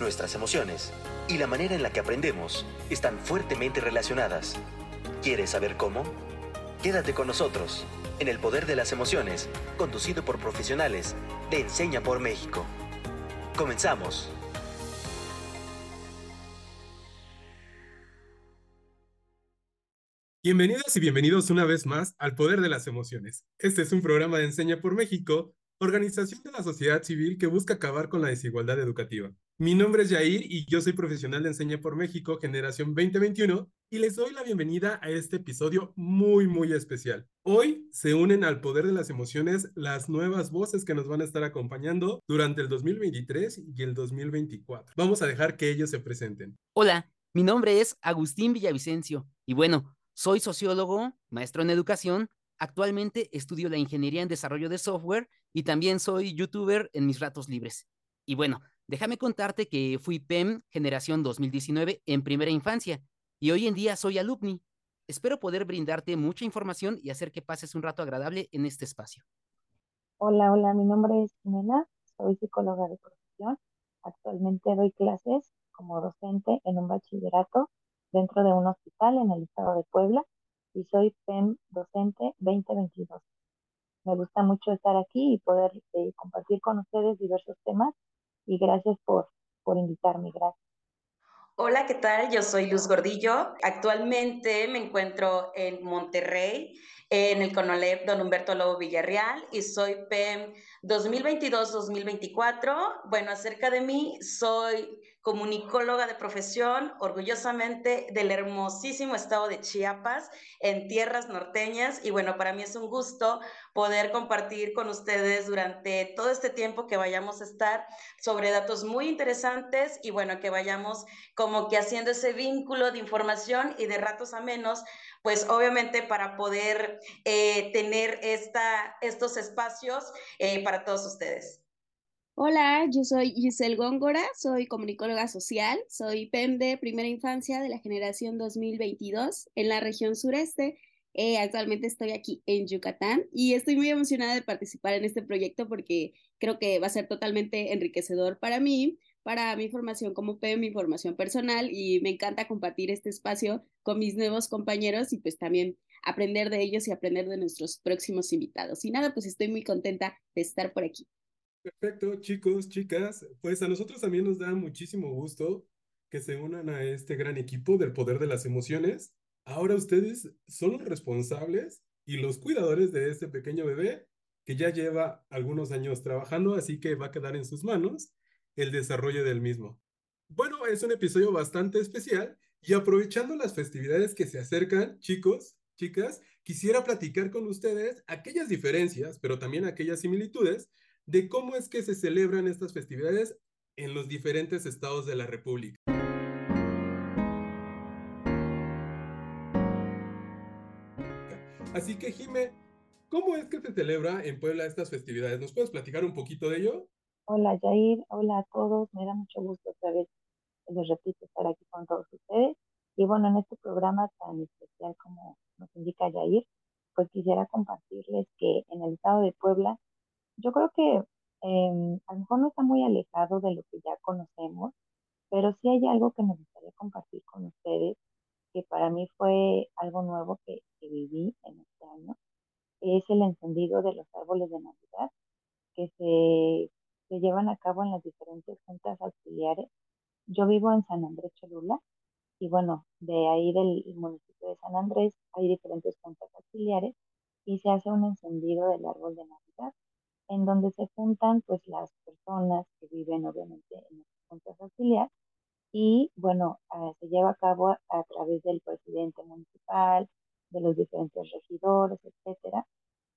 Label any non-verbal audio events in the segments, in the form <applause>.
nuestras emociones y la manera en la que aprendemos están fuertemente relacionadas. ¿Quieres saber cómo? Quédate con nosotros en El Poder de las Emociones, conducido por profesionales de Enseña por México. Comenzamos. Bienvenidas y bienvenidos una vez más al Poder de las Emociones. Este es un programa de Enseña por México, organización de la sociedad civil que busca acabar con la desigualdad educativa. Mi nombre es Jair y yo soy profesional de Enseña por México, generación 2021, y les doy la bienvenida a este episodio muy, muy especial. Hoy se unen al poder de las emociones las nuevas voces que nos van a estar acompañando durante el 2023 y el 2024. Vamos a dejar que ellos se presenten. Hola, mi nombre es Agustín Villavicencio y bueno, soy sociólogo, maestro en educación. Actualmente estudio la ingeniería en desarrollo de software y también soy youtuber en mis ratos libres. Y bueno, Déjame contarte que fui PEM generación 2019 en primera infancia y hoy en día soy alumni. Espero poder brindarte mucha información y hacer que pases un rato agradable en este espacio. Hola, hola, mi nombre es Jimena, soy psicóloga de profesión. Actualmente doy clases como docente en un bachillerato dentro de un hospital en el estado de Puebla y soy PEM docente 2022. Me gusta mucho estar aquí y poder eh, compartir con ustedes diversos temas y gracias por, por invitarme, gracias. Hola, ¿qué tal? Yo soy Luz Gordillo. Actualmente me encuentro en Monterrey, en el CONALEP Don Humberto Lobo Villarreal y soy PEM 2022-2024. Bueno, acerca de mí, soy comunicóloga de profesión, orgullosamente del hermosísimo estado de Chiapas, en tierras norteñas. Y bueno, para mí es un gusto poder compartir con ustedes durante todo este tiempo que vayamos a estar sobre datos muy interesantes y bueno, que vayamos como que haciendo ese vínculo de información y de ratos a menos, pues obviamente para poder eh, tener esta, estos espacios eh, para todos ustedes. Hola, yo soy Giselle Góngora, soy comunicóloga social, soy PEM de primera infancia de la generación 2022 en la región sureste. Eh, actualmente estoy aquí en Yucatán y estoy muy emocionada de participar en este proyecto porque creo que va a ser totalmente enriquecedor para mí, para mi formación como PEM, mi formación personal y me encanta compartir este espacio con mis nuevos compañeros y pues también aprender de ellos y aprender de nuestros próximos invitados. Y nada, pues estoy muy contenta de estar por aquí. Perfecto, chicos, chicas, pues a nosotros también nos da muchísimo gusto que se unan a este gran equipo del poder de las emociones. Ahora ustedes son los responsables y los cuidadores de este pequeño bebé que ya lleva algunos años trabajando, así que va a quedar en sus manos el desarrollo del mismo. Bueno, es un episodio bastante especial y aprovechando las festividades que se acercan, chicos, chicas, quisiera platicar con ustedes aquellas diferencias, pero también aquellas similitudes de cómo es que se celebran estas festividades en los diferentes estados de la República. Así que, Jime, ¿cómo es que se celebra en Puebla estas festividades? ¿Nos puedes platicar un poquito de ello? Hola, Jair. Hola a todos. Me da mucho gusto otra vez, les repito, estar aquí con todos ustedes. Y bueno, en este programa tan especial como nos indica Jair, pues quisiera compartirles que en el estado de Puebla yo creo que em, a lo mejor no está muy alejado de lo que ya conocemos, pero sí hay algo que me gustaría compartir con ustedes, que para mí fue algo nuevo que, que viví en este año, es el encendido de los árboles de Navidad que se, se llevan a cabo en las diferentes juntas auxiliares. Yo vivo en San Andrés Cholula y bueno, de ahí del municipio de San Andrés hay diferentes juntas auxiliares y se hace un encendido del árbol de Navidad en donde se juntan pues las personas que viven obviamente en los puntos auxiliares y bueno, ah, se lleva a cabo a, través del presidente municipal, de los diferentes regidores, etcétera,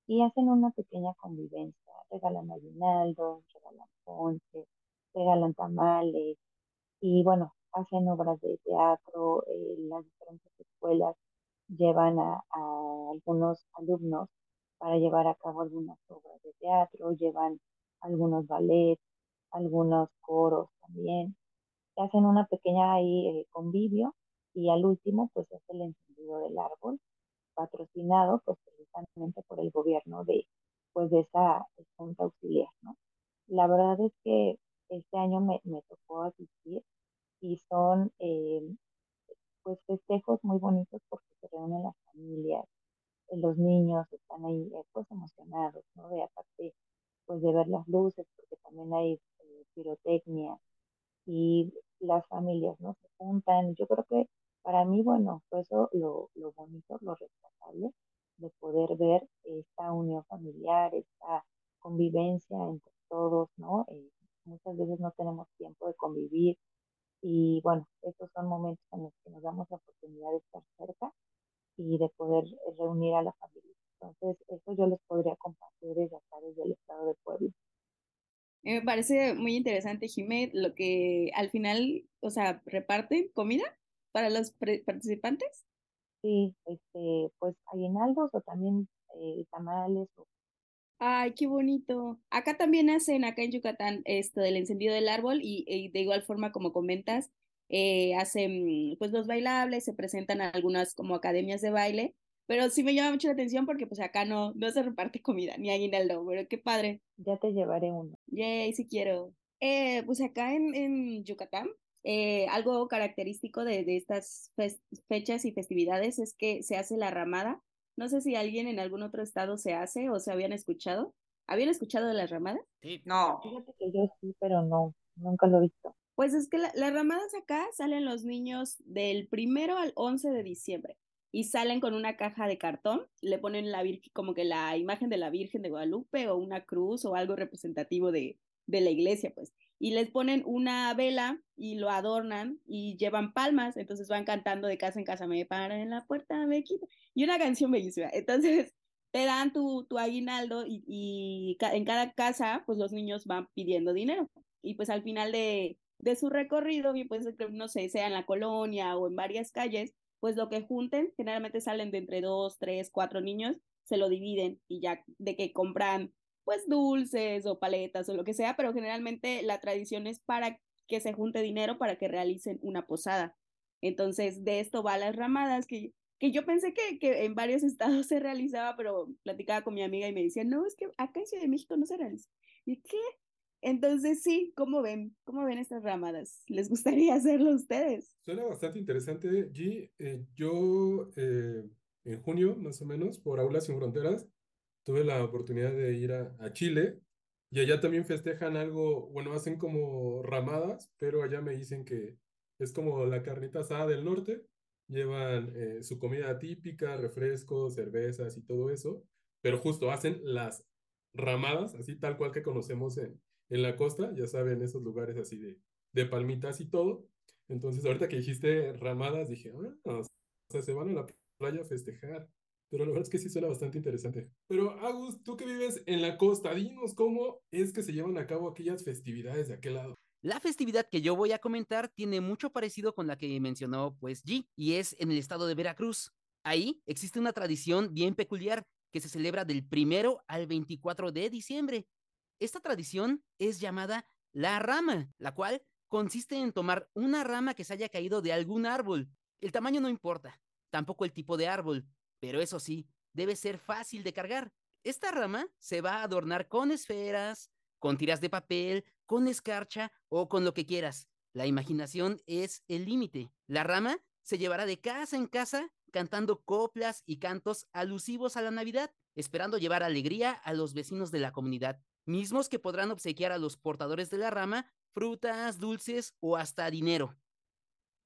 y hacen una pequeña convivencia, regalan aguinaldos, regalan ponches, regalan tamales, y bueno, hacen obras de teatro, eh, las diferentes escuelas llevan a algunos alumnos para llevar a cabo algunas obras de teatro, llevan algunos ballets, algunos coros también. Hacen una pequeña eh, convivio y al último pues es el encendido del árbol, patrocinado pues precisamente por el gobierno de pues de esa junta auxiliar, ¿no? La verdad es que este año me, me tocó asistir y son eh, pues festejos muy bonitos porque se reúnen las familias, los niños están ahí eh, pues emocionados, ¿no? De aparte pues de ver las luces porque también hay pirotecnia y las familias, ¿no? Se juntan. Yo creo que para mí, bueno, pues eso lo, lo bonito, lo responsable de poder ver esta unión familiar, esta convivencia entre todos, ¿no? muchas veces no tenemos tiempo de convivir y bueno, estos son momentos en los que nos damos la oportunidad de estar cerca y de poder reunir a la familia. Entonces, eso yo les podría compartir desde acá, desde el estado de Puebla. Me parece muy interesante, Jimé, lo que al final, o sea, reparten comida para los participantes. Sí, este, pues aguinaldos o también eh, tamales o Ay, qué bonito. Acá también hacen, acá en Yucatán, esto del encendido del árbol y, de igual forma, como comentas, eh, hacen pues los bailables, se presentan algunas como academias de baile, pero sí me llama mucho la atención porque pues acá no, no se reparte <laughs> comida ni aguinaldo, pero qué padre. Ya te llevaré uno. Yay, sí quiero. Eh, pues acá en, en Yucatán, eh, algo característico de, de estas fechas y festividades es que se hace la ramada no sé si alguien en algún otro estado se hace o se habían escuchado. ¿Habían escuchado de las ramadas? Sí, no. Fíjate que yo sí, pero no, nunca lo he visto. Pues es que las ramadas acá salen los niños del primero al 11 de diciembre y salen con una caja de cartón, le ponen la como que la imagen de la Virgen de Guadalupe o una cruz o algo representativo de, de la iglesia, pues y les ponen una vela y lo adornan y llevan palmas, entonces van cantando de casa en casa, me paran en la puerta, me quita, y una canción bellísima. Entonces te dan tu, tu aguinaldo y en cada casa, pues los niños van pidiendo dinero. Y pues al final de, de su recorrido, bien pues no sé, sea en la colonia o en varias calles, pues lo que junten, generalmente salen de entre dos, tres, cuatro niños, se lo dividen y ya de que compran pues dulces o paletas o lo que sea, pero generalmente la tradición es para que se junte dinero para que realicen una posada. Entonces, de esto va las ramadas, que, que yo pensé que, que en varios <laughs> estados se realizaba, pero platicaba con mi amiga y me decía, no, es que acá en Ciudad de México no se realiza. ¿Y qué? Entonces, sí, ¿cómo ven? ¿Cómo ven estas ramadas? ¿Les gustaría <laughs> hacerlo ustedes? Suena bastante interesante, G. Eh, yo, eh, en junio, más o menos, por Aulas Sin Fronteras, tuve la oportunidad de ir a, Chile y allá también festejan algo, bueno, hacen como ramadas, pero allá me dicen que es como la carnita asada del norte, llevan eh, su comida típica, refrescos, cervezas y todo eso, pero justo hacen las ramadas, así tal cual que conocemos en, en la costa, ya saben, esos lugares así de, de palmitas y todo. Entonces, ahorita que dijiste ramadas, dije, ah, o sea, se van a la playa a festejar. Pero la verdad es que sí suena bastante interesante. Pero Agus, tú que vives en la costa, dinos cómo es que se llevan a cabo aquellas festividades de aquel lado. La festividad que yo voy a comentar tiene mucho parecido con la que mencionó pues G, y es en el estado de Veracruz. Ahí existe una tradición bien peculiar que se celebra del primero al 24 de diciembre. Esta tradición es llamada la rama, la cual consiste en tomar una rama que se haya caído de algún árbol. El tamaño no importa, tampoco el tipo de árbol, pero eso sí, debe ser fácil de cargar. Esta rama se va a adornar con esferas, con tiras de papel, con escarcha o con lo que quieras. La imaginación es el límite. La rama se llevará de casa en casa cantando coplas y cantos alusivos a la Navidad, esperando llevar alegría a los vecinos de la comunidad, mismos que podrán obsequiar a los portadores de la rama frutas, dulces o hasta dinero.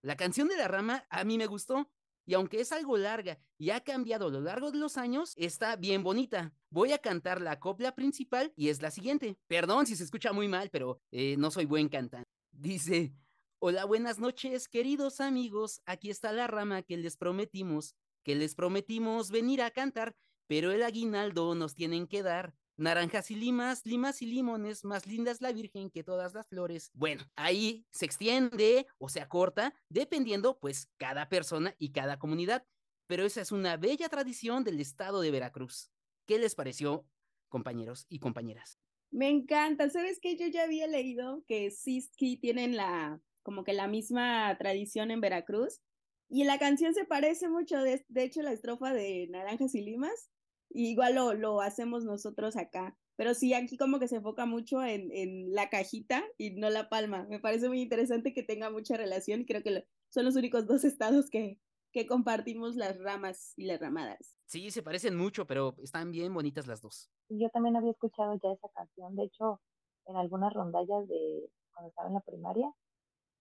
La canción de la rama a mí me gustó y aunque es algo larga y ha cambiado a lo largo de los años, está bien bonita. Voy a cantar la copla principal y es la siguiente. Perdón si se escucha muy mal, pero eh, no soy buen cantante. Dice, hola, buenas noches, queridos amigos. Aquí está la rama que les prometimos, que les prometimos venir a cantar, pero el aguinaldo nos tienen que dar. Naranjas y limas, limas y limones, más lindas la Virgen que todas las flores. Bueno, ahí se extiende o se acorta, dependiendo pues cada persona y cada comunidad. Pero esa es una bella tradición del estado de Veracruz. ¿Qué les pareció, compañeros y compañeras? Me encanta. ¿Sabes qué? Yo ya había leído que Siski tienen la, como que la misma tradición en Veracruz. Y la canción se parece mucho, de, de hecho, la estrofa de Naranjas y Limas igual lo, lo hacemos nosotros acá. pero sí aquí como que se enfoca mucho en, en la cajita y no la palma. Me parece muy interesante que tenga mucha relación y creo que son los únicos dos estados que, que compartimos las ramas y las ramadas. Sí, se parecen mucho, pero están bien bonitas las dos. Yo también había escuchado ya esa canción, de hecho, en algunas rondallas de cuando estaba en la primaria,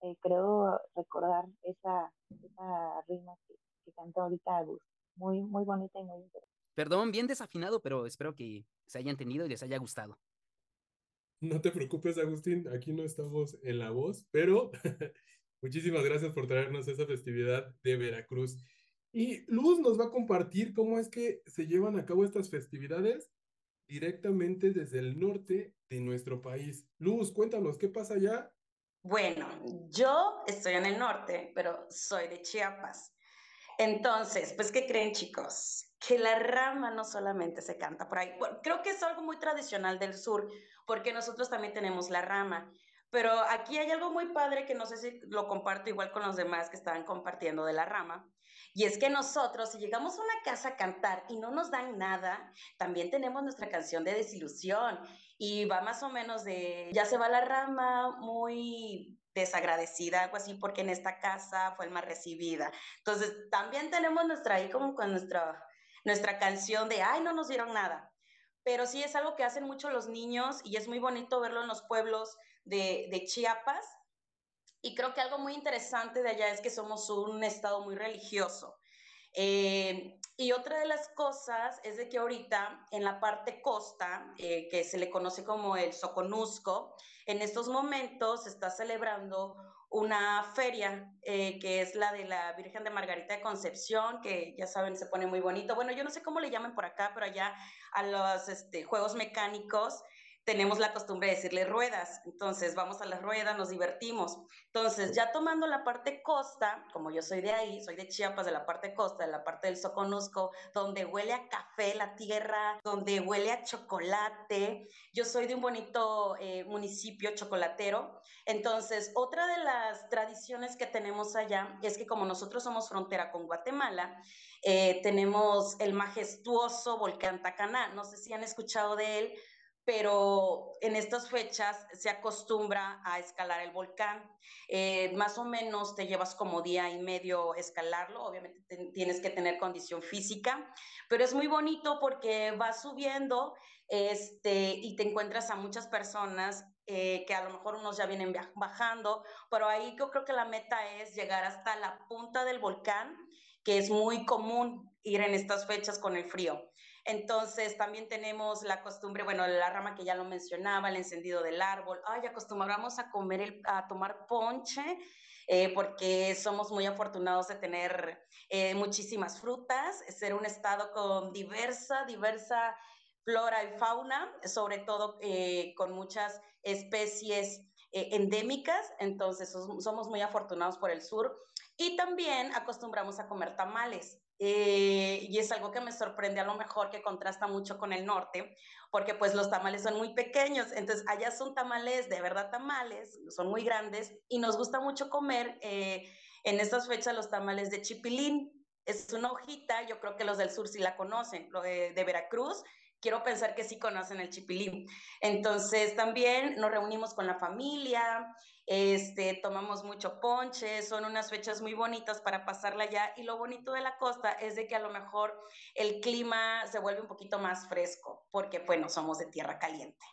eh, creo recordar esa, esa rima que, que cantó ahorita Agus. Muy, muy bonita y muy interesante. Perdón, bien desafinado, pero espero que se hayan tenido y les haya gustado. No te preocupes, Agustín, aquí no estamos en la voz, pero <laughs> muchísimas gracias por traernos esa festividad de Veracruz. Y Luz nos va a compartir cómo es que se llevan a cabo estas festividades directamente desde el norte de nuestro país. Luz, cuéntanos, ¿qué pasa allá? Bueno, yo estoy en el norte, pero soy de Chiapas. Entonces, pues, ¿qué creen chicos? Que la rama no solamente se canta por ahí. Creo que es algo muy tradicional del sur, porque nosotros también tenemos la rama. Pero aquí hay algo muy padre que no sé si lo comparto igual con los demás que estaban compartiendo de la rama. Y es que nosotros, si llegamos a una casa a cantar y no nos dan nada, también tenemos nuestra canción de desilusión. Y va más o menos de, ya se va la rama muy desagradecida, algo así, porque en esta casa fue el más recibida. Entonces, también tenemos nuestra ahí como con nuestra, nuestra canción de, ay, no nos dieron nada. Pero sí es algo que hacen mucho los niños y es muy bonito verlo en los pueblos de, Chiapas. Y creo que algo muy interesante de allá es que somos un estado muy religioso. Eh, y otra de las cosas es de que ahorita en la parte costa, eh, que se le conoce como el Soconusco, en estos momentos se está celebrando una feria eh, que es la de la Virgen de Margarita de Concepción, que ya saben, se pone muy bonito. Bueno, yo no sé cómo le llaman por acá, pero allá a los este, juegos mecánicos tenemos la costumbre de decirle ruedas. Entonces, vamos a las ruedas, nos divertimos. Entonces, ya tomando la parte costa, como yo soy de ahí, soy de Chiapas, de la parte costa, de la parte del Soconusco, donde huele a café la tierra, donde huele a chocolate. Yo soy de un bonito eh, municipio chocolatero. Entonces, otra de las tradiciones que tenemos allá es que como nosotros somos frontera con Guatemala, eh, tenemos el majestuoso volcán Tacaná. No sé si han escuchado de él pero en estas fechas se acostumbra a escalar el volcán. Eh, más o menos te llevas como día y medio escalarlo, obviamente tienes que tener condición física, pero es muy bonito porque vas subiendo este, y te encuentras a muchas personas eh, que a lo mejor unos ya vienen bajando, pero ahí yo creo que la meta es llegar hasta la punta del volcán, que es muy común ir en estas fechas con el frío. Entonces también tenemos la costumbre, bueno, la rama que ya lo mencionaba, el encendido del árbol. Ay, acostumbramos a comer, el, a tomar ponche. Eh, porque somos muy afortunados de tener eh, muchísimas frutas, ser un estado con diversa, diversa flora y fauna, sobre todo eh, con muchas especies endémicas, entonces somos muy afortunados por el sur. Y también acostumbramos a comer tamales. Eh, y es algo que me sorprende a lo mejor que contrasta mucho con el norte, porque pues los tamales son muy pequeños, entonces allá son tamales, de verdad tamales, son muy grandes y nos gusta mucho comer eh, en estas fechas los tamales de chipilín. Es una hojita, yo creo que los del sur sí la conocen, de, de Veracruz, quiero pensar que sí conocen el chipilín. Entonces también nos reunimos con la familia, este, tomamos mucho ponche, son unas fechas muy bonitas para pasarla allá y lo bonito de la costa es de que a lo mejor el clima se vuelve un poquito más fresco porque bueno, somos de tierra caliente.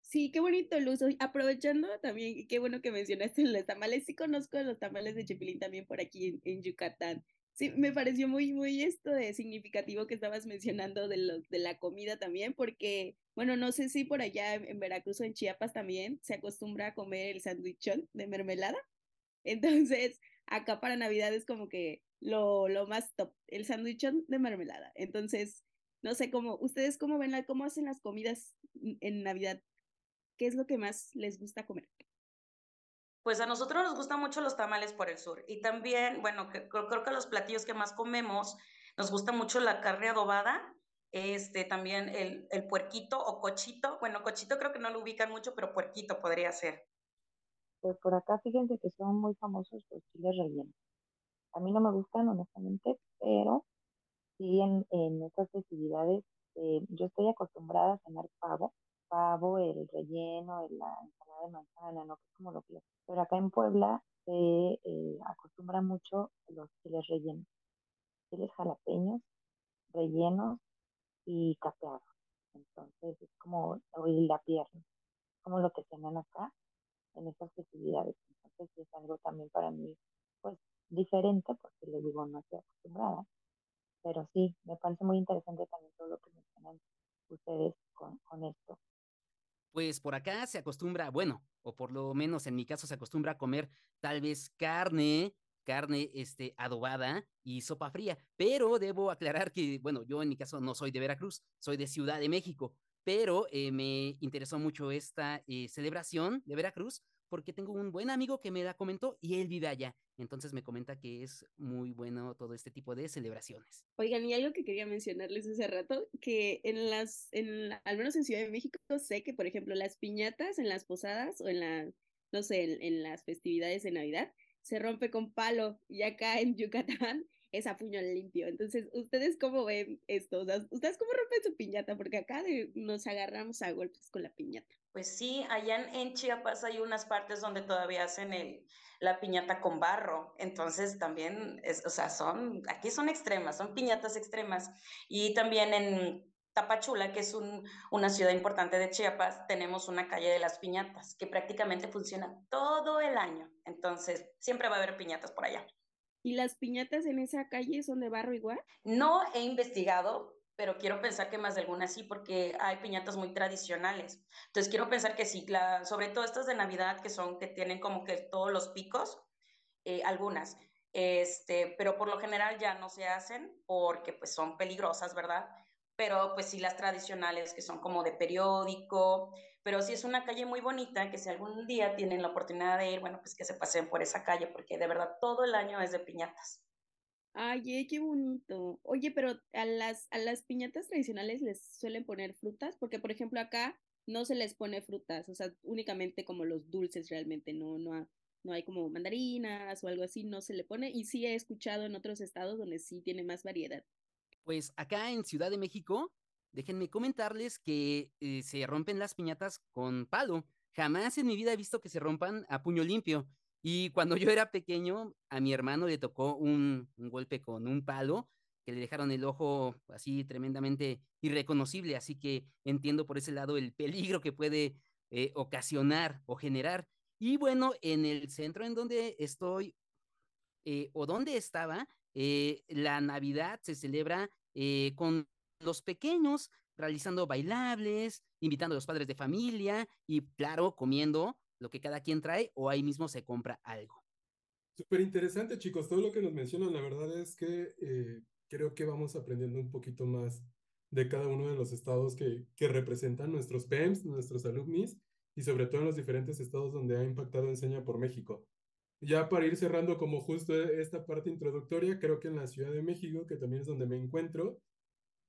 Sí, qué bonito, Luz. Aprovechando también, qué bueno que mencionaste los tamales. Sí conozco los tamales de Chipilín también por aquí en, Yucatán. Sí, me pareció muy, muy esto significativo que estabas mencionando de, los, de la comida también, porque bueno, no sé si por allá en Veracruz o en Chiapas también se acostumbra a comer el sándwichón de mermelada. <laughs> Entonces, acá para Navidad es como que lo, lo más top, el sándwichón de mermelada. Entonces, no sé cómo, ustedes cómo ven, la, cómo hacen las comidas en Navidad. ¿Qué es lo que más les gusta comer? Pues a nosotros nos gustan mucho los tamales por el sur. Y también, bueno, creo que los platillos que más comemos, nos gusta mucho la carne adobada este, también el, el puerquito o cochito. Bueno, cochito creo que no lo ubican mucho, pero puerquito podría ser. Pues por acá fíjense que son muy famosos los chiles rellenos. A mí no me gustan, honestamente, pero sí en, en estas festividades eh, yo estoy acostumbrada a cenar pavo pavo, el relleno, la ensalada de manzana, ¿no? Que es como lo que... Pero acá en Puebla se eh, acostumbra mucho los chiles rellenos, chiles jalapeños, rellenos y capeados. Entonces es como, oír la pierna, como lo que tienen acá en estas festividades. Entonces es algo también para mí, pues, diferente, porque les digo, no estoy acostumbrada. Pero sí, me parece muy interesante también todo lo que mencionan ustedes con, con esto. Pues por acá se acostumbra, bueno, o por lo menos en mi caso se acostumbra a comer tal vez carne, carne este, adobada y sopa fría. Pero debo aclarar que, bueno, yo en mi caso no soy de Veracruz, soy de Ciudad de México, pero eh, me interesó mucho esta eh, celebración de Veracruz porque tengo un buen amigo que me la comentó y él vive allá. Entonces me comenta que es muy bueno todo este tipo de celebraciones. Oigan, y algo que quería mencionarles hace rato, que en las, en al menos en Ciudad de México, sé que, por ejemplo, las piñatas en las posadas o en la, no sé, en las festividades de Navidad, se rompe con palo y acá en Yucatán <laughs> es a puño limpio. Entonces, ¿ustedes cómo ven esto? ¿Ustedes cómo rompen su piñata? Porque acá nos agarramos a golpes con la piñata. Pues sí, allá en, Chiapas hay unas partes donde todavía hacen el, la piñata con barro. Entonces, también, es, o sea, son, aquí son extremas, son piñatas extremas. Y también en Tapachula, que es una ciudad importante de Chiapas, tenemos una calle de las piñatas que prácticamente funciona todo el año. Entonces, siempre va a haber piñatas por allá. ¿Y las piñatas en esa calle son de barro igual? No he investigado, pero quiero pensar que más de algunas sí, porque hay piñatas muy tradicionales. Entonces, quiero pensar que sí, sobre todo estas de Navidad, que son, que tienen como que todos los picos, eh, algunas. Este, pero por lo general ya no se hacen porque pues son peligrosas, ¿verdad? pero pues sí las tradicionales que son como de periódico, pero sí es una calle muy bonita que si algún día tienen la oportunidad de ir, bueno, pues que se pasen por esa calle porque de verdad todo el año es de piñatas. Ay, qué bonito. Oye, pero a las, a las piñatas tradicionales les suelen poner frutas, porque por ejemplo acá no se les pone frutas, o sea, únicamente como los dulces realmente, no, no, no hay como mandarinas o algo así, no se le pone. Y sí he escuchado en otros estados donde sí tiene más variedad. Pues acá en Ciudad de México, déjenme comentarles que eh, se rompen las piñatas con palo. Jamás en mi vida he visto que se rompan a puño limpio. Y cuando yo era pequeño, a mi hermano le tocó un, golpe con un palo que le dejaron el ojo así tremendamente irreconocible. Así que entiendo por ese lado el peligro que puede eh, ocasionar o generar. Y bueno, en el centro en donde estoy eh, o donde estaba, eh, la Navidad se celebra con los pequeños, realizando bailables, invitando a los padres de familia y, claro, comiendo lo que cada quien trae o ahí mismo se compra algo. Súper interesante, chicos. Todo lo que nos mencionan, la verdad es que eh, creo que vamos aprendiendo un poquito más de cada uno de los estados que, que representan nuestros PEMS, nuestros alumnis, y sobre todo en los diferentes estados donde ha impactado Enseña por México. Ya para ir cerrando como justo esta parte introductoria, creo que en la Ciudad de México, que también es donde me encuentro,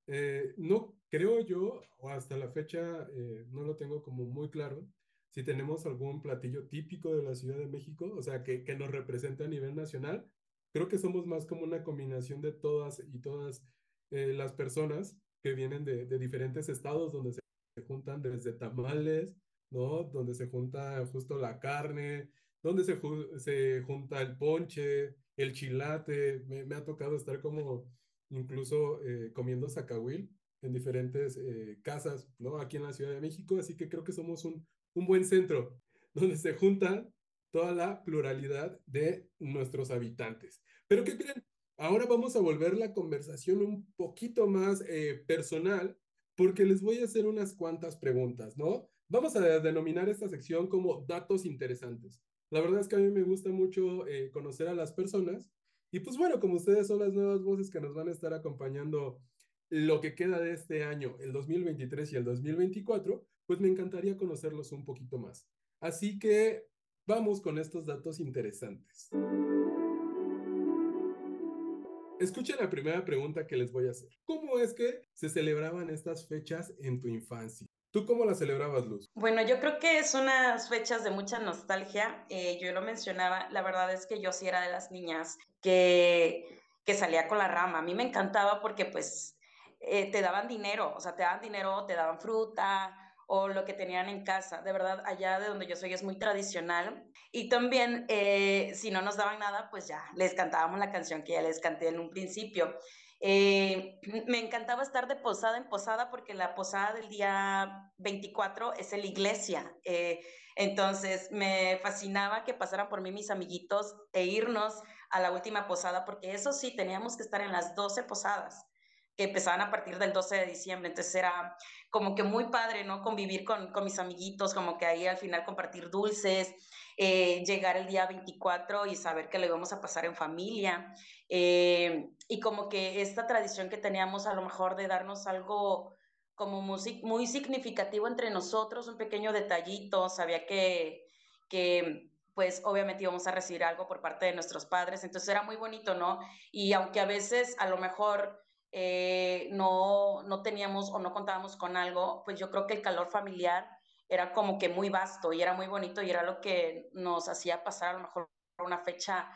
eh, no creo yo, o hasta la fecha eh, no lo tengo como muy claro, si tenemos algún platillo típico de la Ciudad de México, o sea, que, que nos represente a nivel nacional. Creo que somos más como una combinación de todas y todas eh, las personas que vienen de, de diferentes estados donde se juntan desde tamales, ¿no? Donde se junta justo la carne, donde se, se junta el ponche, el chilate. Me, ha tocado estar como incluso eh, comiendo zacahuil en diferentes eh, casas, ¿no? Aquí en la Ciudad de México, así que creo que somos un, un buen centro donde se juntan toda la pluralidad de nuestros habitantes. Pero ¿qué creen? Ahora vamos a volver la conversación un poquito más eh, personal porque les voy a hacer unas cuantas preguntas, ¿no? Vamos a denominar esta sección como datos interesantes. La verdad es que a mí me gusta mucho eh, conocer a las personas y pues bueno, como ustedes son las nuevas voces que nos van a estar acompañando lo que queda de este año, el 2023 y el 2024, pues me encantaría conocerlos un poquito más. Así que vamos con estos datos interesantes. Escuchen la primera pregunta que les voy a hacer. ¿Cómo es que se celebraban estas fechas en tu infancia? ¿Tú cómo la celebrabas, Luz? Bueno, yo creo que es unas fechas de mucha nostalgia. Eh, yo lo mencionaba, la verdad es que yo sí era de las niñas que, que salía con la rama. A mí me encantaba porque pues eh, te daban dinero, o sea, te daban dinero, te daban fruta, o lo que tenían en casa. De verdad, allá de donde yo soy es muy tradicional. Y también, eh, si no nos daban nada, pues ya les cantábamos la canción que ya les canté en un principio. Eh, <clears throat> me encantaba estar de posada en posada porque la posada del día 24 es en la iglesia. Eh, entonces me fascinaba que pasaran por mí mis amiguitos e irnos a la última posada porque eso sí, teníamos que estar en las 12 posadas que empezaban a partir del 12 de diciembre. Entonces era como que muy padre, ¿no? Convivir con, con mis amiguitos, como que ahí al final compartir dulces, eh, llegar el día 24 y saber que lo íbamos a pasar en familia. Eh, y como que esta tradición que teníamos a lo mejor de darnos algo como muy, muy significativo entre nosotros, un pequeño detallito, sabía que, que pues obviamente íbamos a recibir algo por parte de nuestros padres, entonces era muy bonito, ¿no? Y aunque a veces a lo mejor eh, no, no teníamos o no contábamos con algo, pues yo creo que el calor familiar era como que muy vasto y era muy bonito y era lo que nos hacía pasar a lo mejor una fecha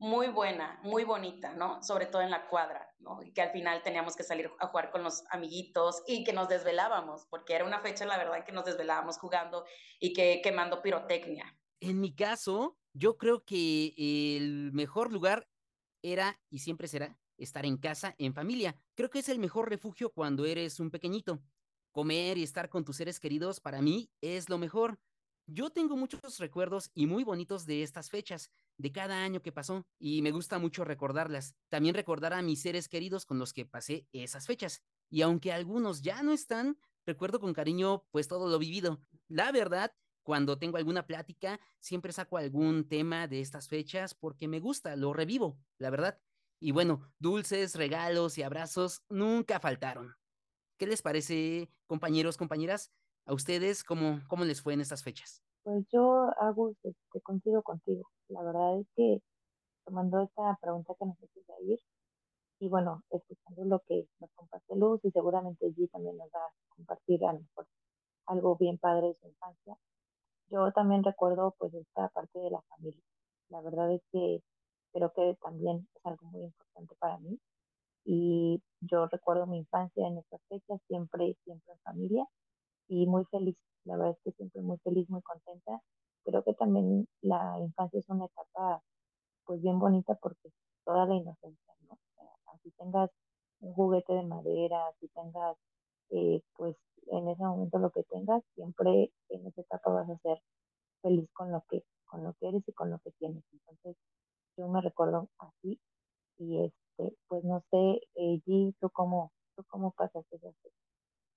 muy buena, muy bonita, ¿no? Sobre todo en la cuadra, ¿no? Y que al final teníamos que salir a jugar con los amiguitos y que nos desvelábamos, porque era una fecha, la verdad, que nos desvelábamos jugando y que quemando pirotecnia. En mi caso, yo creo que el mejor lugar era y siempre será estar en casa, en familia. Creo que es el mejor refugio cuando eres un pequeñito. Comer y estar con tus seres queridos para mí es lo mejor. Yo tengo muchos recuerdos y muy bonitos de estas fechas, de cada año que pasó, y me gusta mucho recordarlas. También recordar a mis seres queridos con los que pasé esas fechas. Y aunque algunos ya no están, recuerdo con cariño pues todo lo vivido. La verdad, cuando tengo alguna plática, siempre saco algún tema de estas fechas porque me gusta, lo revivo, la verdad. Y bueno, dulces, regalos y abrazos nunca faltaron. ¿Qué les parece, compañeros, compañeras? ¿A ustedes cómo, cómo les fue en estas fechas? Pues yo, hago este, coincido contigo. La verdad es que tomando esta pregunta que nos hizo ir y bueno, escuchando lo que nos comparte Luz y seguramente allí también nos va a compartir a lo mejor algo bien padre de su infancia. Yo también recuerdo pues esta parte de la familia. La verdad es que creo que también es algo muy importante para mí. Y yo recuerdo mi infancia en estas fechas, siempre, siempre en familia y muy feliz. La verdad es que siempre muy feliz, muy contenta. Creo que también la infancia es una etapa pues bien bonita porque toda la inocencia, ¿no? así tengas un juguete de madera, así tengas eh, pues en ese momento lo que tengas, siempre en esa etapa vas a ser feliz con lo que, con lo que eres y con lo que tienes. Entonces, yo me recuerdo así y este, pues no sé, eh, G, ¿tú cómo, tú cómo pasaste eso?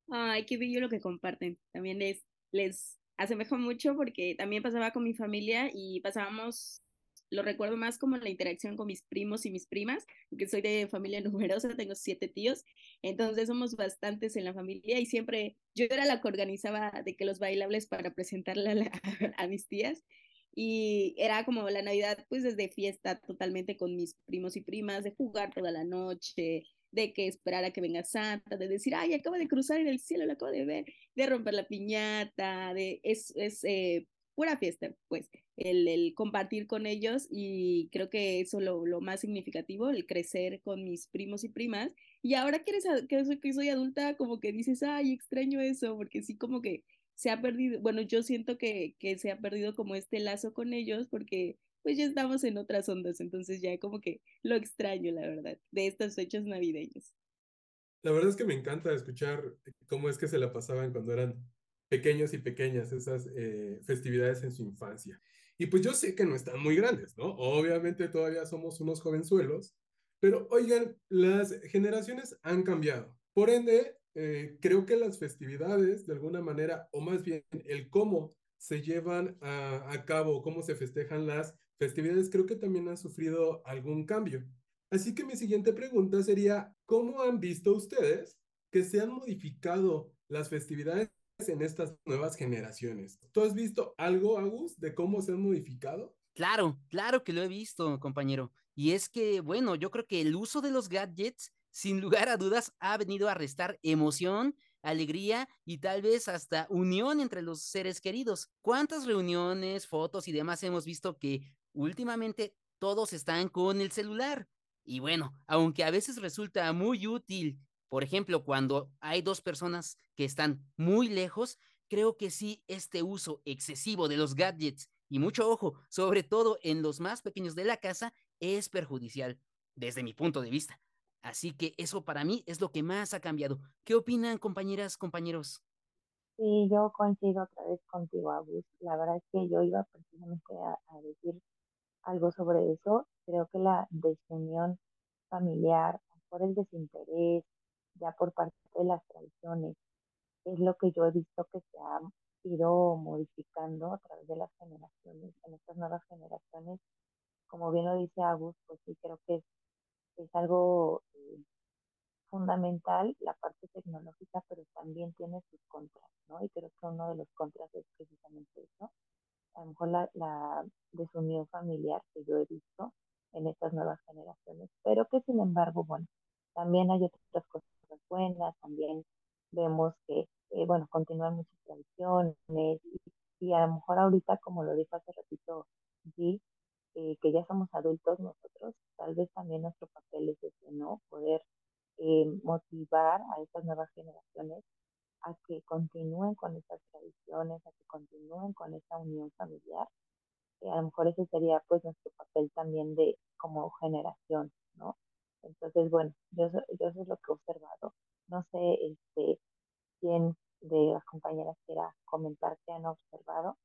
Ay, qué bello lo que comparten. También les, les asemejo mucho porque también pasaba con mi familia y pasábamos, lo recuerdo más como la interacción con mis primos y mis primas, porque soy de familia <laughs> numerosa, tengo siete tíos, entonces somos bastantes en la familia y siempre yo era la que organizaba de que los bailables para presentarle a <laughs> mis tías y era como la Navidad, pues desde fiesta totalmente con mis primos y primas, de jugar toda la noche, de que esperar a que venga Santa, de decir, ay, acaba de cruzar en el cielo, lo acabo de ver, de romper la piñata, de, es, es eh, pura fiesta, pues, el, el, compartir con ellos y creo que eso lo, lo más significativo, el crecer con mis primos y primas. Y ahora que, eres, que soy, que soy adulta, como que dices, ay, extraño eso, porque sí, como que se ha perdido, bueno, yo siento que, que se ha perdido como este lazo con ellos porque pues ya estamos en otras ondas, entonces ya como que lo extraño, la verdad, de estas fechas navideñas. La verdad es que me encanta escuchar cómo es que se la pasaban cuando eran pequeños y pequeñas esas eh, festividades en su infancia. Y pues yo sé que no están muy grandes, ¿no? Obviamente todavía somos unos jovenzuelos, pero oigan, las generaciones han cambiado. Por ende, eh, creo que las festividades, de alguna manera, o más bien el cómo se llevan a, a, cabo, cómo se festejan las festividades, creo que también han sufrido algún cambio. Así que mi siguiente pregunta sería, ¿cómo han visto ustedes que se han modificado las festividades en estas nuevas generaciones? ¿Tú has visto algo, Agus, de cómo se han modificado? Claro, claro que lo he visto, compañero. Y es que, bueno, yo creo que el uso de los gadgets sin lugar a dudas, ha venido a restar emoción, alegría y tal vez hasta unión entre los seres queridos. ¿Cuántas reuniones, fotos y demás hemos visto que últimamente todos están con el celular? Y bueno, aunque a veces resulta muy útil, por ejemplo, cuando hay dos personas que están muy lejos, creo que sí, este uso excesivo de los gadgets y mucho ojo, sobre todo en los más pequeños de la casa, es perjudicial, desde mi punto de vista. Así que eso para mí es lo que más ha cambiado. ¿Qué opinan, compañeras, compañeros? Sí, yo coincido otra vez contigo, Agus. La verdad es que yo iba precisamente a, decir algo sobre eso. Creo que la desunión familiar, por el desinterés, ya por parte de las tradiciones, es lo que yo he visto que se ha ido modificando a través de las generaciones, en estas nuevas generaciones. Como bien lo dice Agus, pues sí creo que es, es algo eh, fundamental la parte tecnológica, pero también tiene sus contras, ¿no? Y creo que uno de los contras es precisamente eso. A lo mejor la, la desunión familiar que yo he visto en estas nuevas generaciones, pero que sin embargo, bueno, también hay otras cosas buenas, también vemos que, eh, bueno, continúan muchas tradiciones y, a lo mejor ahorita, como lo dijo hace ratito, G, eh, que ya somos adultos nosotros, tal vez también nuestro papel es ese, ¿no? Poder eh, motivar a estas nuevas generaciones a que continúen con estas tradiciones, a que continúen con esta unión familiar. A lo mejor ese sería pues nuestro papel también de como generación, ¿no? Entonces, bueno, yo, yo eso es lo que he observado. No sé este, quién de las compañeras quiera comentar qué han observado.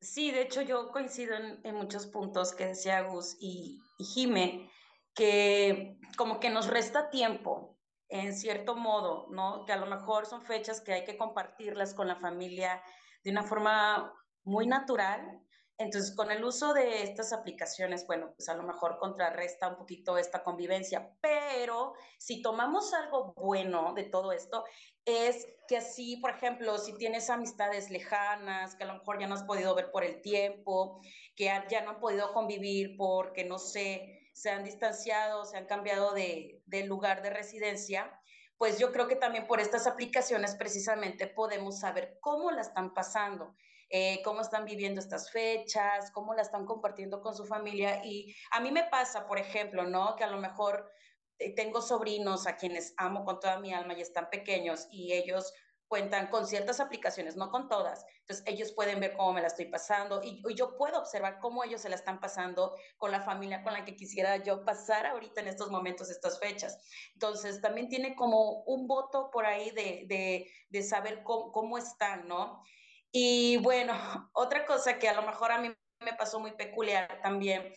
Sí, de hecho yo coincido en, muchos puntos que decía Gus y, y Jime, que como que nos resta tiempo en cierto modo, ¿no? Que a lo mejor son fechas que hay que compartirlas con la familia de una forma muy natural. Entonces, con el uso de estas aplicaciones, bueno, pues a lo mejor contrarresta un poquito esta convivencia, pero si tomamos algo bueno de todo esto, es que así, por ejemplo, si tienes amistades lejanas, que a lo mejor ya no has podido ver por el tiempo, que ya no han podido convivir porque, no sé, se han distanciado, se han cambiado de, lugar de residencia, pues yo creo que también por estas aplicaciones precisamente podemos saber cómo la están pasando. Eh, cómo están viviendo estas fechas, cómo la están compartiendo con su familia. Y a mí me pasa, por ejemplo, ¿no? Que a lo mejor eh, tengo sobrinos a quienes amo con toda mi alma y están pequeños y ellos cuentan con ciertas aplicaciones, no con todas. Entonces ellos pueden ver cómo me la estoy pasando y, yo puedo observar cómo ellos se la están pasando con la familia con la que quisiera yo pasar ahorita en estos momentos, estas fechas. Entonces también tiene como un voto por ahí de, de, de saber cómo, cómo están, ¿no? Y bueno, <laughs> otra cosa que a lo mejor a mí me pasó muy peculiar también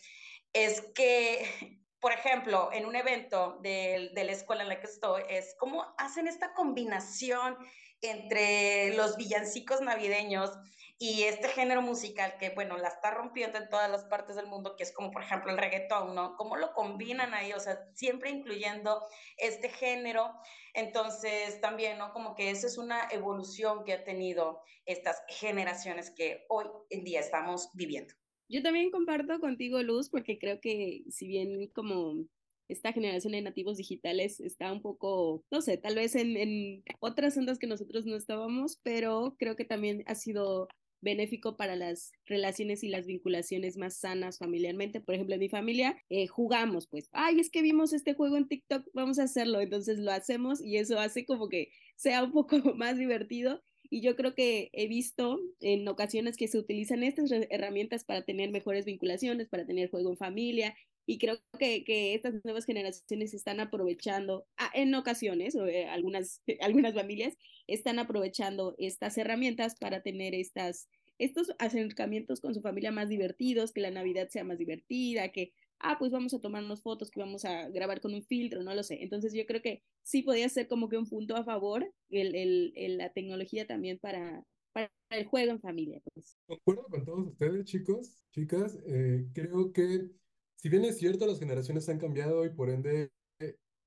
es que <laughs> por ejemplo, en un evento de, de, la escuela en la que estoy, es cómo hacen esta combinación entre los villancicos navideños y este género musical que, bueno, la está rompiendo en todas las partes del mundo, que es como, por ejemplo, el reggaetón, ¿no? ¿Cómo lo combinan ahí? O sea, siempre incluyendo este género. Entonces, también, ¿no? Como que esa es una evolución que ha tenido estas generaciones que hoy en día estamos viviendo. Yo también comparto contigo, Luz, porque creo que si bien como esta generación de nativos digitales está un poco, no sé, tal vez en, en otras ondas que nosotros no estábamos, pero creo que también ha sido benéfico para las relaciones y las vinculaciones más sanas familiarmente. Por ejemplo, en mi familia eh, jugamos, pues, ay, es que vimos este juego en TikTok, vamos a hacerlo, entonces lo hacemos y eso hace como que sea un poco <laughs> más divertido. Y yo creo que he visto en ocasiones que se utilizan estas herramientas para tener mejores vinculaciones, para tener juego en familia y creo que, que estas nuevas generaciones están aprovechando, ah, en ocasiones, o, eh, algunas, <laughs> algunas familias están aprovechando estas herramientas para tener estas, estos acercamientos con su familia más divertidos, que la Navidad sea más divertida, que, ah, pues vamos a tomarnos fotos, que vamos a grabar con un filtro, no lo sé. Entonces yo creo que sí podría ser como que un punto a favor el, el, la tecnología también para, para el juego en familia. Pues. Concuerdo con todos ustedes, chicos, chicas. Eh, creo que si bien es cierto, las generaciones han cambiado y por ende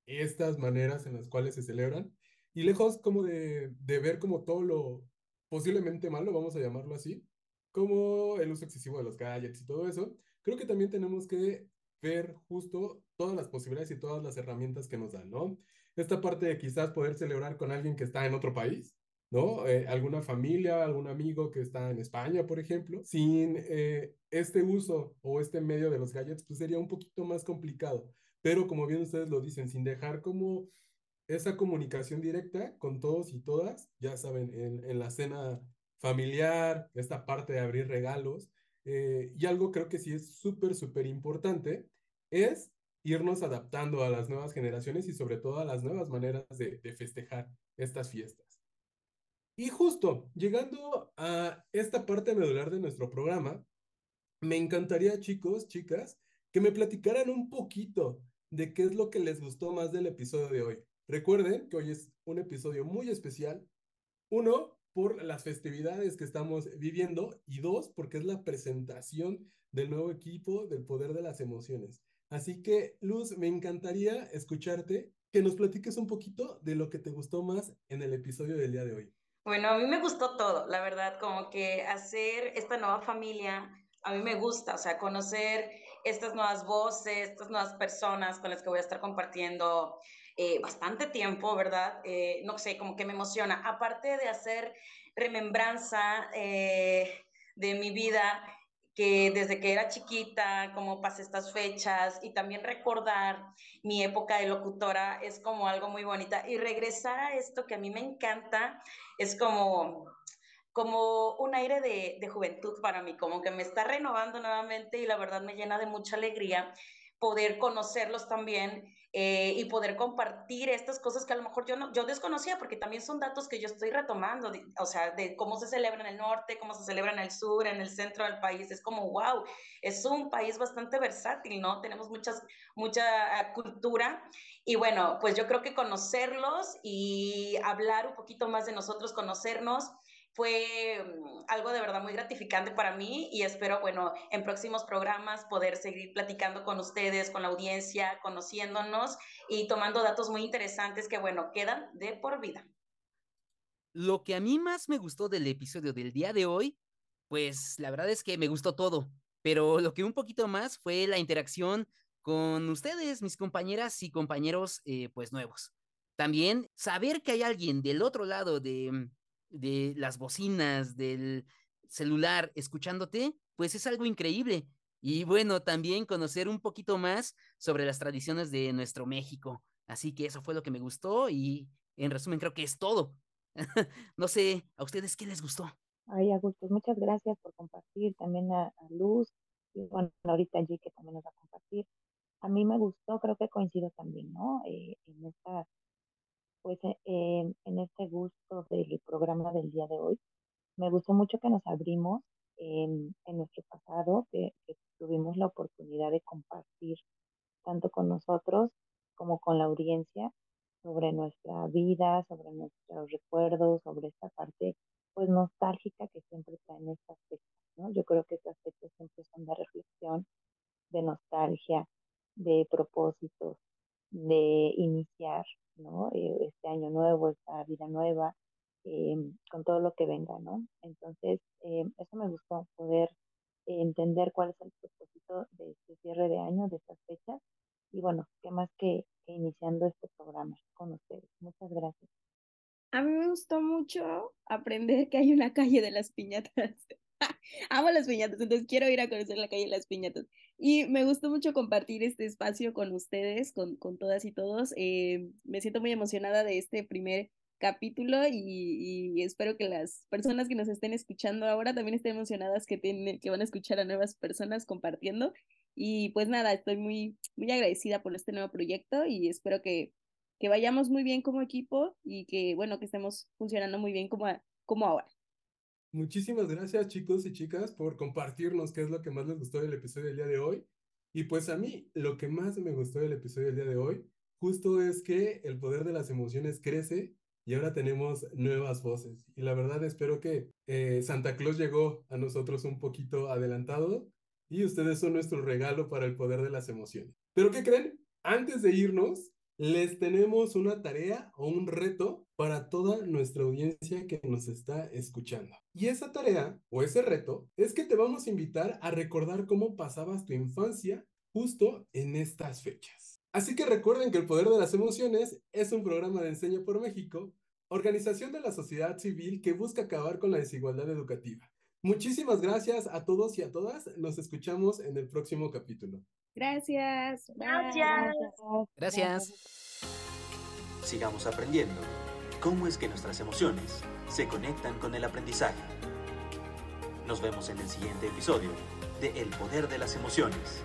estas maneras en las cuales se celebran, y lejos como de, ver como todo lo posiblemente malo, vamos a llamarlo así, como el uso excesivo de los gadgets y todo eso, creo que también tenemos que ver justo todas las posibilidades y todas las herramientas que nos dan, ¿no? Esta parte de quizás poder celebrar con alguien que está en otro país, ¿no? Eh, alguna familia, algún amigo que está en España, por ejemplo, sin eh, este uso o este medio de los gadgets, pues sería un poquito más complicado. Pero como bien ustedes lo dicen, sin dejar como esa comunicación directa con todos y todas, ya saben, en, en la cena familiar, esta parte de abrir regalos. Eh, y algo creo que sí es súper, súper importante es irnos adaptando a las nuevas generaciones y sobre todo a las nuevas maneras de, de festejar estas fiestas. Y justo llegando a esta parte medular de nuestro programa, me encantaría, chicos, chicas, que me platicaran un poquito de qué es lo que les gustó más del episodio de hoy. Recuerden que hoy es un episodio muy especial. Uno, por las festividades que estamos viviendo y dos, porque es la presentación del nuevo equipo del poder de las emociones. Así que, Luz, me encantaría escucharte, que nos platiques un poquito de lo que te gustó más en el episodio del día de hoy. Bueno, a mí me gustó todo, la verdad, como que hacer esta nueva familia, a mí me gusta, o sea, conocer estas nuevas voces, estas nuevas personas con las que voy a estar compartiendo eh, bastante tiempo, ¿verdad? Eh, no sé, como que me emociona. Aparte de hacer remembranza eh, de mi vida, que desde que era chiquita, cómo pasé estas fechas y también recordar mi época de locutora es como algo muy bonita. Y regresar a esto que a mí me encanta es como como un aire de, de, juventud para mí, como que me está renovando nuevamente y la verdad me llena de mucha alegría poder conocerlos también eh, y poder compartir estas cosas que a lo mejor yo, no, yo desconocía, porque también son datos que yo estoy retomando, o sea, de cómo se celebra en el norte, cómo se celebra en el sur, en el centro del país. Es como, wow, es un país bastante versátil, ¿no? Tenemos muchas, mucha ah, cultura. Y bueno, pues yo creo que conocerlos y hablar un poquito más de nosotros, conocernos, fue mm, algo de verdad muy gratificante para mí y espero, bueno, en próximos programas poder seguir platicando con ustedes, con la audiencia, conociéndonos y tomando datos muy interesantes que, bueno, quedan de por vida. Lo que a mí más me gustó del episodio del día de hoy, pues la verdad es que me gustó todo, pero lo que un poquito más fue la interacción con ustedes, mis compañeras y compañeros, eh, pues nuevos. También saber que hay alguien del otro lado de, mm, de las bocinas, del celular, escuchándote, pues es algo increíble. Y bueno, también conocer un poquito más sobre las tradiciones de nuestro México. Así que eso fue lo que me gustó y en resumen creo que es todo. <laughs> no sé, ¿a ustedes qué les gustó? Ay, Augusto, muchas gracias por compartir también a, Luz y bueno, ahorita allí que también nos va a compartir. A mí me gustó, creo que coincido también, ¿no? Eh, en esta pues eh, en este gusto del programa del día de hoy. Me gustó mucho que nos abrimos en, nuestro pasado, que, tuvimos la oportunidad de compartir tanto con nosotros como con la audiencia sobre nuestra vida, sobre nuestros recuerdos, sobre esta parte pues nostálgica que siempre traen estas fechas, ¿no? Yo creo que estas fechas siempre son de reflexión, de nostalgia, de propósitos, de iniciar ¿no? Eh, este año nuevo, esta vida nueva, eh, con todo lo que venga, ¿no? Entonces, eh, eso me gustó, poder entender cuál es el propósito de este cierre de año, de estas fechas, y bueno, qué más que, que iniciando este programa con ustedes. Muchas gracias. A mí me gustó mucho aprender que hay una calle de las piñatas. <laughs> <laughs> Amo las piñatas, entonces quiero ir a conocer la calle de las piñatas. Y me gustó mucho compartir este espacio con ustedes, con, con todas y todos. Eh, me siento muy emocionada de este primer capítulo y, y, espero que las personas que nos estén escuchando ahora también estén emocionadas que, tienen, que van a escuchar a nuevas personas compartiendo. Y pues nada, estoy muy, muy agradecida por este nuevo proyecto y espero que, que vayamos muy bien como equipo y que, bueno, que estemos funcionando muy bien como, como ahora. Muchísimas gracias chicos y chicas por compartirnos qué es lo que más les gustó del episodio del día de hoy. Y pues a mí lo que más me gustó del episodio del día de hoy justo es que el poder de las emociones crece y ahora tenemos nuevas voces. Y la verdad espero que eh, Santa Claus llegó a nosotros un poquito adelantado y ustedes son nuestro regalo para el poder de las emociones. Pero ¿qué creen? Antes de irnos, les tenemos una tarea o un reto para toda nuestra audiencia que nos está escuchando. Y esa tarea o ese reto es que te vamos a invitar a recordar cómo pasabas tu infancia justo en estas fechas. Así que recuerden que El Poder de las Emociones es un programa de Enseña por México, organización de la sociedad civil que busca acabar con la desigualdad educativa. Muchísimas gracias a todos y a todas. Nos escuchamos en el próximo capítulo. Gracias. Gracias. Gracias. Sigamos aprendiendo cómo es que nuestras emociones se conectan con el aprendizaje. Nos vemos en el siguiente episodio de El Poder de las Emociones.